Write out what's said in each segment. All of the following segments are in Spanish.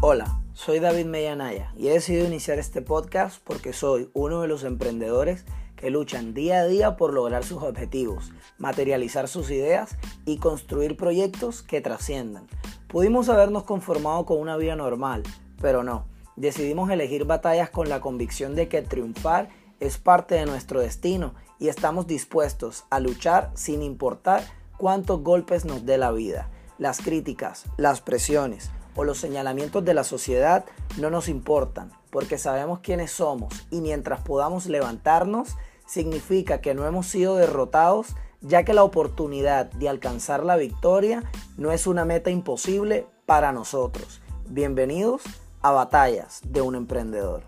Hola, soy David Mellanaya y he decidido iniciar este podcast porque soy uno de los emprendedores que luchan día a día por lograr sus objetivos, materializar sus ideas y construir proyectos que trasciendan. Pudimos habernos conformado con una vida normal, pero no. Decidimos elegir batallas con la convicción de que triunfar es parte de nuestro destino y estamos dispuestos a luchar sin importar cuántos golpes nos dé la vida. Las críticas, las presiones o los señalamientos de la sociedad no nos importan porque sabemos quiénes somos y mientras podamos levantarnos significa que no hemos sido derrotados ya que la oportunidad de alcanzar la victoria no es una meta imposible para nosotros. Bienvenidos a Batallas de un Emprendedor.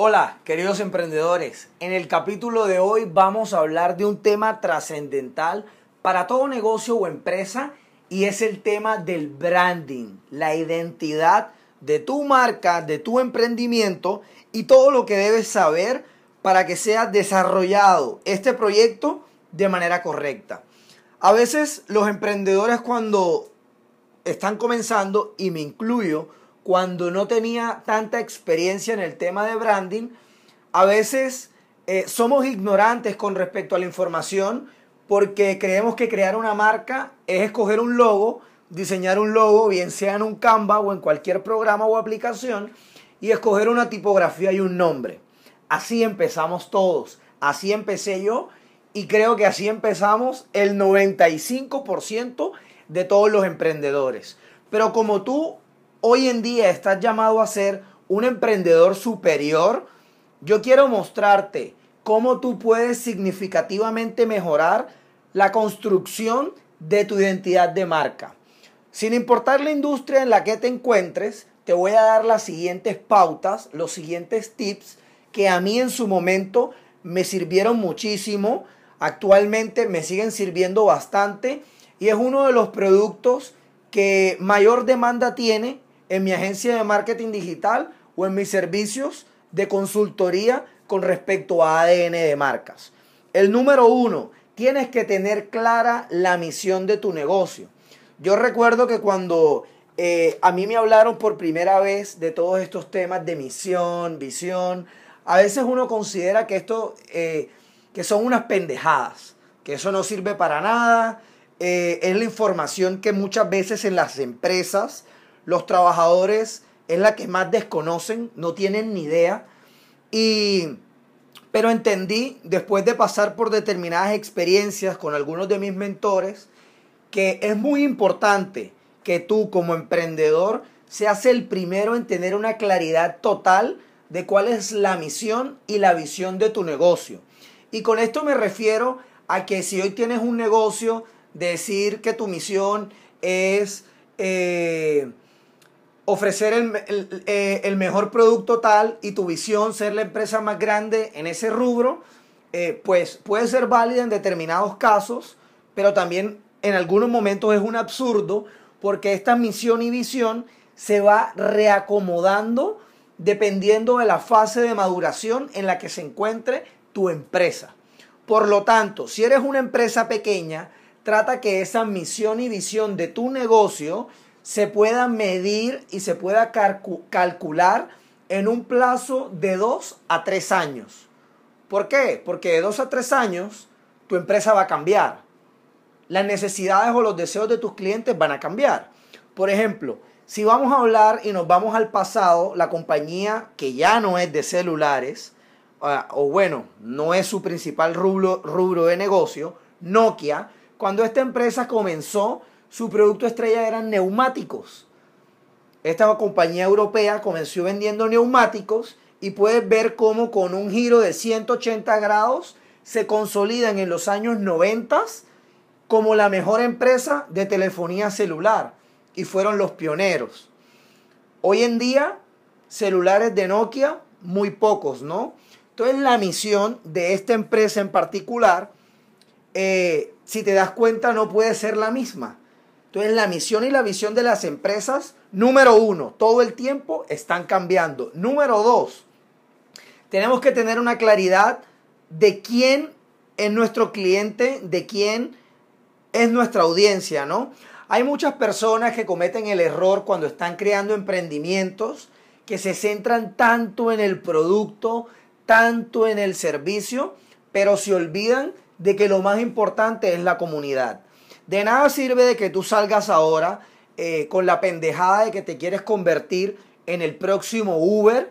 Hola, queridos emprendedores. En el capítulo de hoy vamos a hablar de un tema trascendental para todo negocio o empresa y es el tema del branding, la identidad de tu marca, de tu emprendimiento y todo lo que debes saber para que sea desarrollado este proyecto de manera correcta. A veces los emprendedores cuando están comenzando, y me incluyo, cuando no tenía tanta experiencia en el tema de branding, a veces eh, somos ignorantes con respecto a la información porque creemos que crear una marca es escoger un logo, diseñar un logo, bien sea en un Canva o en cualquier programa o aplicación, y escoger una tipografía y un nombre. Así empezamos todos, así empecé yo y creo que así empezamos el 95% de todos los emprendedores. Pero como tú hoy en día estás llamado a ser un emprendedor superior, yo quiero mostrarte cómo tú puedes significativamente mejorar la construcción de tu identidad de marca. Sin importar la industria en la que te encuentres, te voy a dar las siguientes pautas, los siguientes tips que a mí en su momento me sirvieron muchísimo, actualmente me siguen sirviendo bastante y es uno de los productos que mayor demanda tiene en mi agencia de marketing digital o en mis servicios de consultoría con respecto a ADN de marcas. El número uno, tienes que tener clara la misión de tu negocio. Yo recuerdo que cuando eh, a mí me hablaron por primera vez de todos estos temas de misión, visión, a veces uno considera que esto, eh, que son unas pendejadas, que eso no sirve para nada. Eh, es la información que muchas veces en las empresas los trabajadores es la que más desconocen, no tienen ni idea. Y, pero entendí, después de pasar por determinadas experiencias con algunos de mis mentores, que es muy importante que tú como emprendedor seas el primero en tener una claridad total de cuál es la misión y la visión de tu negocio. Y con esto me refiero a que si hoy tienes un negocio, decir que tu misión es eh, ofrecer eh, el, mejor producto tal y tu visión ser la empresa más grande en ese rubro, eh, pues puede ser válida en determinados casos, pero también en algunos momentos es un absurdo porque esta misión y visión se va reacomodando dependiendo de la fase de maduración en la que se encuentre tu empresa. Por lo tanto, si eres una empresa pequeña, trata que esa misión y visión de tu negocio se pueda medir y se pueda calcular en un plazo de 2 a 3 años. ¿Por qué? Porque de 2 a 3 años tu empresa va a cambiar. Las necesidades o los deseos de tus clientes van a cambiar. Por ejemplo, si vamos a hablar y nos vamos al pasado, la compañía que ya no es de celulares, ah, o bueno, no es su principal rubro, rubro de negocio, Nokia, cuando esta empresa comenzó, su producto estrella eran neumáticos. Esta compañía europea comenzó vendiendo neumáticos y puedes ver cómo con un giro de 180 grados se consolidan en los años 90 como la mejor empresa de telefonía celular y fueron los pioneros. Hoy en día, celulares de Nokia, muy pocos, ¿no? Entonces la misión de esta empresa en particular, eh, si te das cuenta, no puede ser la misma. Entonces la misión y la visión de las empresas, número uno, todo el tiempo están cambiando. Número dos, tenemos que tener una claridad de quién es nuestro cliente, de quién es nuestra audiencia, ¿no? Hay muchas personas que cometen el error cuando están creando emprendimientos que se centran tanto en el producto, tanto en el servicio, pero se olvidan de que lo más importante es la comunidad. De nada sirve de que tú salgas ahora eh, con la pendejada de que te quieres convertir en el próximo Uber,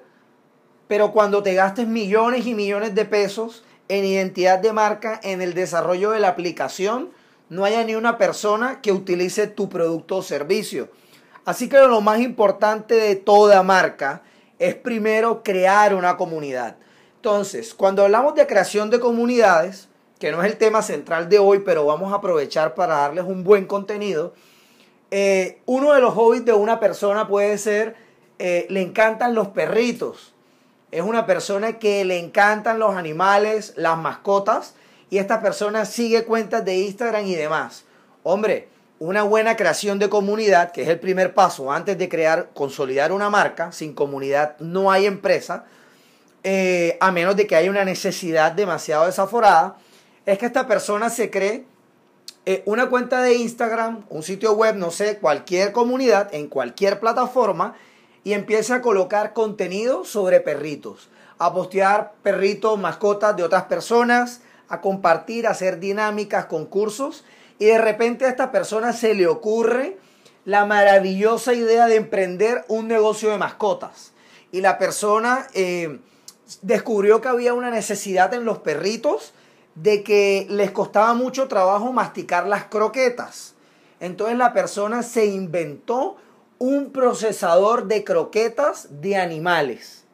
pero cuando te gastes millones y millones de pesos en identidad de marca, en el desarrollo de la aplicación, no haya ni una persona que utilice tu producto o servicio. Así que lo más importante de toda marca es primero crear una comunidad. Entonces, cuando hablamos de creación de comunidades, que no es el tema central de hoy, pero vamos a aprovechar para darles un buen contenido, eh, uno de los hobbies de una persona puede ser, eh, le encantan los perritos. Es una persona que le encantan los animales, las mascotas, y esta persona sigue cuentas de Instagram y demás. Hombre, una buena creación de comunidad, que es el primer paso antes de crear, consolidar una marca. Sin comunidad no hay empresa, eh, a menos de que haya una necesidad demasiado desaforada. Es que esta persona se cree eh, una cuenta de Instagram, un sitio web, no sé, cualquier comunidad, en cualquier plataforma, y empieza a colocar contenido sobre perritos, a postear perritos, mascotas de otras personas, a compartir, a hacer dinámicas, concursos, y de repente a esta persona se le ocurre la maravillosa idea de emprender un negocio de mascotas. Y la persona eh, descubrió que había una necesidad en los perritos de que les costaba mucho trabajo masticar las croquetas. Entonces la persona se inventó un procesador de croquetas de animales.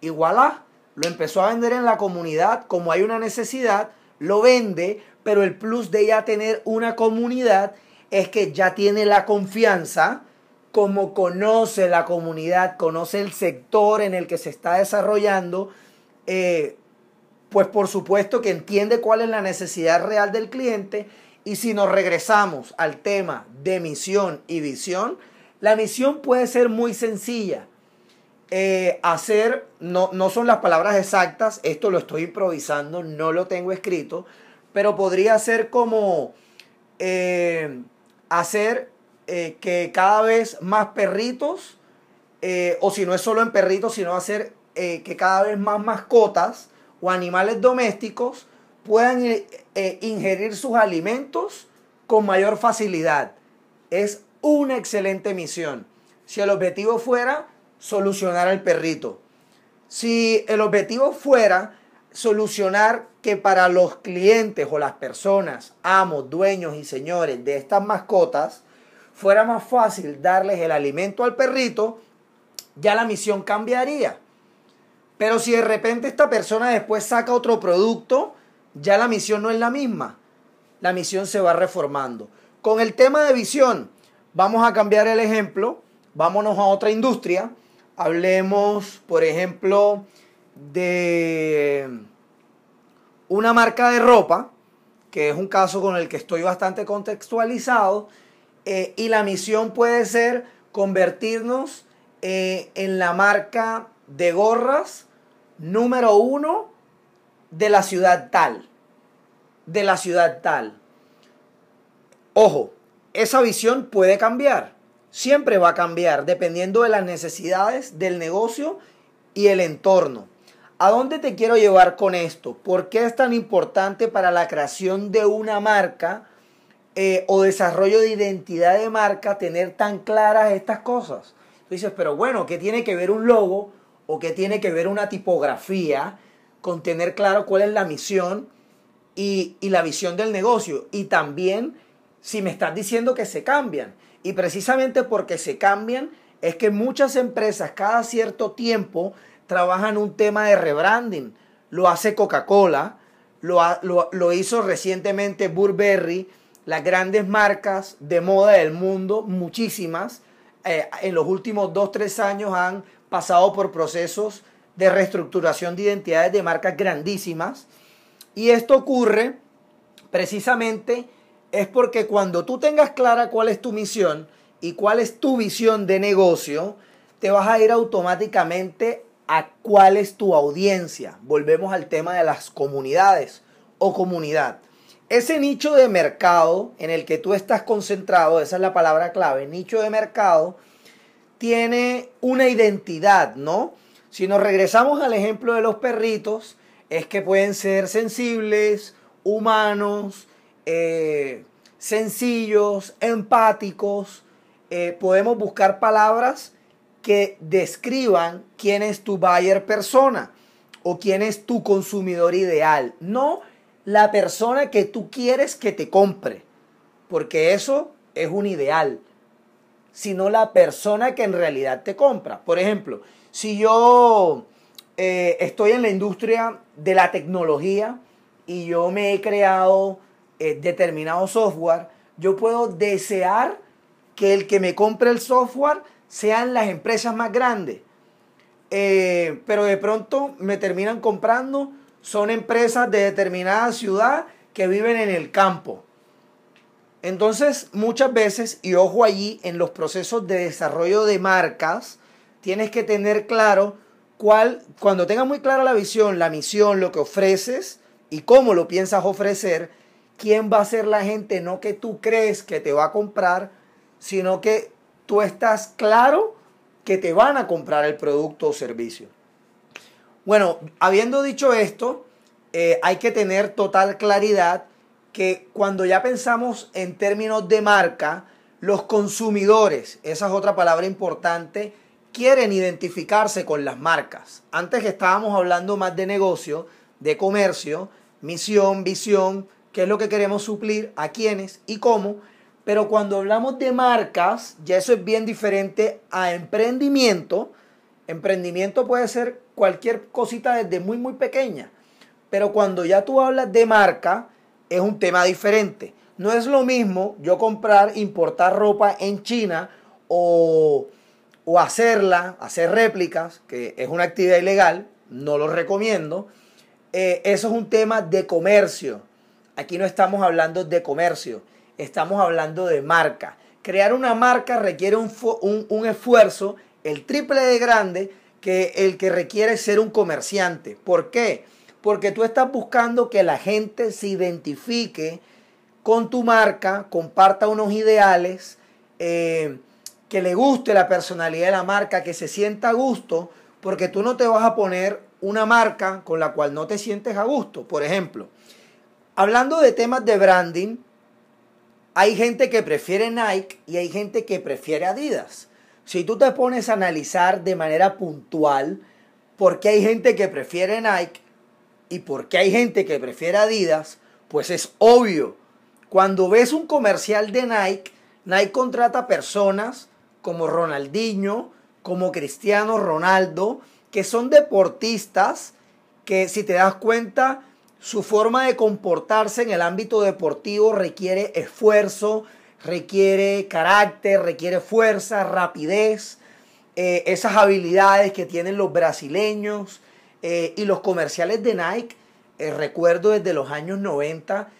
Y voilà, lo empezó a vender en la comunidad, como hay una necesidad, lo vende, pero el plus de ya tener una comunidad es que ya tiene la confianza, como conoce la comunidad, conoce el sector en el que se está desarrollando, eh, pues por supuesto que entiende cuál es la necesidad real del cliente y si nos regresamos al tema de misión y visión, la misión puede ser muy sencilla. Eh, hacer, no, no son las palabras exactas, esto lo estoy improvisando, no lo tengo escrito, pero podría ser como eh, hacer eh, que cada vez más perritos, o si no es solo en perritos, sino hacer que cada vez más mascotas o animales domésticos puedan ingerir sus alimentos con mayor facilidad. Es una excelente misión. Si el objetivo fuera solucionar al perrito. Si el objetivo fuera solucionar que para los clientes o las personas, amos, dueños y señores de estas mascotas, fuera más fácil darles el alimento al perrito, ya la misión cambiaría. Pero si de repente esta persona después saca otro producto, ya la misión no es la misma. La misión se va reformando. Con el tema de visión, vamos a cambiar el ejemplo, vámonos a otra industria Hablemos, por ejemplo, de una marca de ropa, que es un caso con el que estoy bastante contextualizado, eh, y la misión puede ser convertirnos eh, en la marca de gorras número uno de la ciudad tal. De la ciudad tal. Ojo, esa visión puede cambiar siempre va a cambiar dependiendo de las necesidades del negocio y el entorno. ¿A dónde te quiero llevar con esto? ¿Por qué es tan importante para la creación de una marca eh, o desarrollo de identidad de marca tener tan claras estas cosas? Tú dices, pero bueno, ¿qué tiene que ver un logo o qué tiene que ver una tipografía con tener claro cuál es la misión y, y la visión del negocio? Y también si me estás diciendo que se cambian. Y precisamente porque se cambian es que muchas empresas cada cierto tiempo trabajan un tema de rebranding. Lo hace Coca-Cola, lo, hizo recientemente Burberry, las grandes marcas de moda del mundo, muchísimas, eh, en los últimos 2-3 años han pasado por procesos de reestructuración de identidades de marcas grandísimas. Y esto ocurre precisamente es porque cuando tú tengas clara cuál es tu misión y cuál es tu visión de negocio, te vas a ir automáticamente a cuál es tu audiencia. Volvemos al tema de las comunidades o comunidad. ese nicho de mercado en el que tú estás concentrado, esa es la palabra clave, nicho de mercado, tiene una identidad, ¿no? Si nos regresamos al ejemplo de los perritos, es que pueden ser sensibles, humanos, eh, sencillos, empáticos. Eh, podemos buscar palabras que describan quién es tu buyer persona o quién es tu consumidor ideal. No la persona que tú quieres que te compre, porque eso es un ideal, sino la persona que en realidad te compra. Por ejemplo, si yo eh, estoy en la industria de la tecnología y yo me he creado eh, determinado software, yo puedo desear que el que me compre el software sean las empresas más grandes. Eh, pero de pronto me terminan comprando son empresas de determinada ciudad que viven en el campo. Entonces, muchas veces, y ojo allí, en los procesos de desarrollo de marcas, tienes que tener claro cuál, cuando tengas muy clara la visión, la misión, lo que ofreces y cómo lo piensas ofrecer, quién va a ser la gente, no que tú crees que te va a comprar, sino que tú estás claro que te van a comprar el producto o servicio. Bueno, habiendo dicho esto, eh, hay que tener total claridad que cuando ya pensamos en términos de marca, los consumidores, esa es otra palabra importante, quieren identificarse con las marcas. Antes que estábamos hablando más de negocio, de comercio, misión, visión, qué es lo que queremos suplir, a quiénes y cómo, pero cuando hablamos de marcas, ya eso es bien diferente a emprendimiento. Emprendimiento puede ser cualquier cosita desde muy, muy pequeña. Pero cuando ya tú hablas de marca, es un tema diferente. No es lo mismo yo comprar, importar ropa en China o, o hacerla, hacer réplicas, que es una actividad ilegal, no lo recomiendo. Eh, eso es un tema de comercio. Aquí no estamos hablando de comercio, estamos hablando de marca. Crear una marca requiere un, un, un esfuerzo el triple de grande que el que requiere ser un comerciante. ¿Por qué? Porque tú estás buscando que la gente se identifique con tu marca, comparta unos ideales, eh, que le guste la personalidad de la marca, que se sienta a gusto, porque tú no te vas a poner una marca con la cual no te sientes a gusto. Por ejemplo, hablando de temas de branding, hay gente que prefiere Nike y hay gente que prefiere Adidas. Si tú te pones a analizar de manera puntual por qué hay gente que prefiere Nike y por qué hay gente que prefiere Adidas, pues es obvio. Cuando ves un comercial de Nike, Nike contrata personas como Ronaldinho, como Cristiano Ronaldo, que son deportistas que si te das cuenta, su forma de comportarse en el ámbito deportivo requiere esfuerzo, requiere carácter, requiere fuerza, rapidez, eh, esas habilidades que tienen los brasileños eh, y los comerciales de Nike, eh, recuerdo desde los años 90,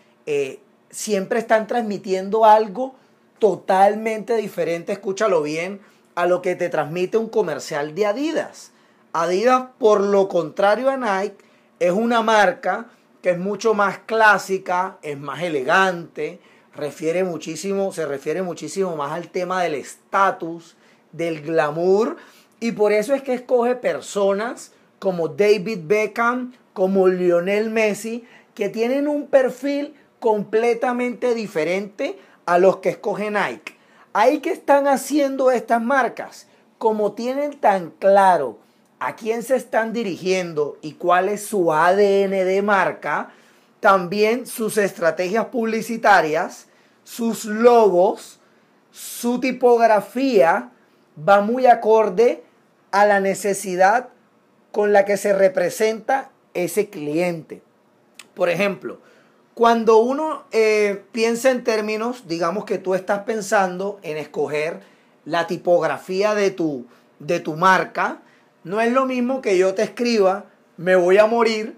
siempre están transmitiendo algo totalmente diferente, escúchalo bien, a lo que te transmite un comercial de Adidas. Adidas, por lo contrario a Nike, es una marca que es mucho más clásica, es más elegante, refiere muchísimo, se refiere muchísimo más al tema del estatus, del glamour, y por eso es que escoge personas como David Beckham, como Lionel Messi, que tienen un perfil completamente diferente a los que escoge Nike. Ahí que están haciendo estas marcas, como tienen tan claro a quién se están dirigiendo y cuál es su ADN de marca, también sus estrategias publicitarias sus logos, su tipografía va muy acorde a la necesidad con la que se representa ese cliente. Por ejemplo, cuando uno eh, piensa en términos, digamos que tú estás pensando en escoger la tipografía de tu, de tu marca, no es lo mismo que yo te escriba, me voy a morir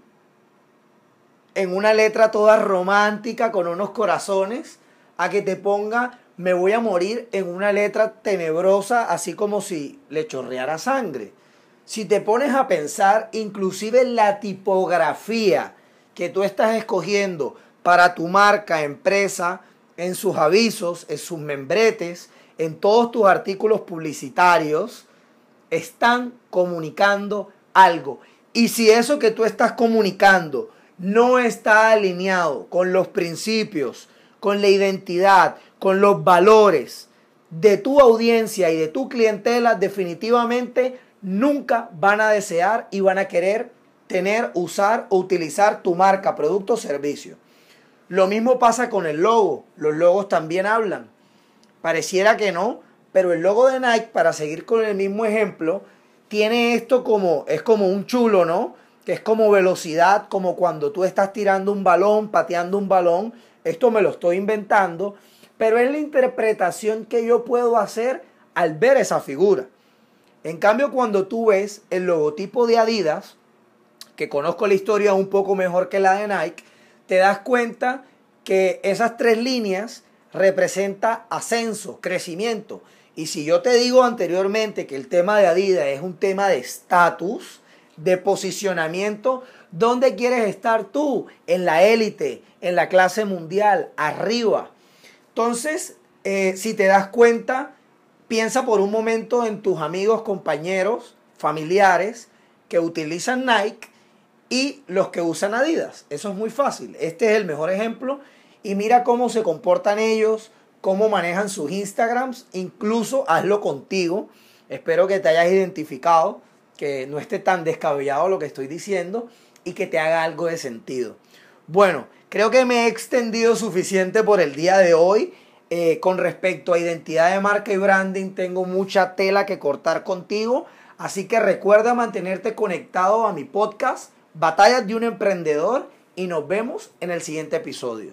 en una letra toda romántica con unos corazones a que te ponga me voy a morir en una letra tenebrosa, así como si le chorreara sangre. Si te pones a pensar, inclusive la tipografía que tú estás escogiendo para tu marca, empresa, en sus avisos, en sus membretes, en todos tus artículos publicitarios, están comunicando algo. Y si eso que tú estás comunicando no está alineado con los principios, con la identidad, con los valores de tu audiencia y de tu clientela, definitivamente nunca van a desear y van a querer tener, usar o utilizar tu marca, producto o servicio. Lo mismo pasa con el logo. Los logos también hablan. Pareciera que no, pero el logo de Nike, para seguir con el mismo ejemplo, tiene esto como, es como un chulo, ¿no? Que es como velocidad, como cuando tú estás tirando un balón, pateando un balón. Esto me lo estoy inventando, pero es la interpretación que yo puedo hacer al ver esa figura. En cambio, cuando tú ves el logotipo de Adidas, que conozco la historia un poco mejor que la de Nike, te das cuenta que esas tres líneas representan ascenso, crecimiento. Y si yo te digo anteriormente que el tema de Adidas es un tema de estatus, de posicionamiento, ¿dónde quieres estar tú? En la élite, en la clase mundial, arriba. Entonces, eh, si te das cuenta, piensa por un momento en tus amigos, compañeros, familiares que utilizan Nike y los que usan Adidas. Eso es muy fácil. Este es el mejor ejemplo. Y mira cómo se comportan ellos, cómo manejan sus Instagrams. Incluso hazlo contigo. Espero que te hayas identificado, que no esté tan descabellado lo que estoy diciendo y que te haga algo de sentido. Bueno, creo que me he extendido suficiente por el día de hoy. Eh, con respecto a identidad de marca y branding, tengo mucha tela que cortar contigo. Así que recuerda mantenerte conectado a mi podcast Batallas de un emprendedor y nos vemos en el siguiente episodio.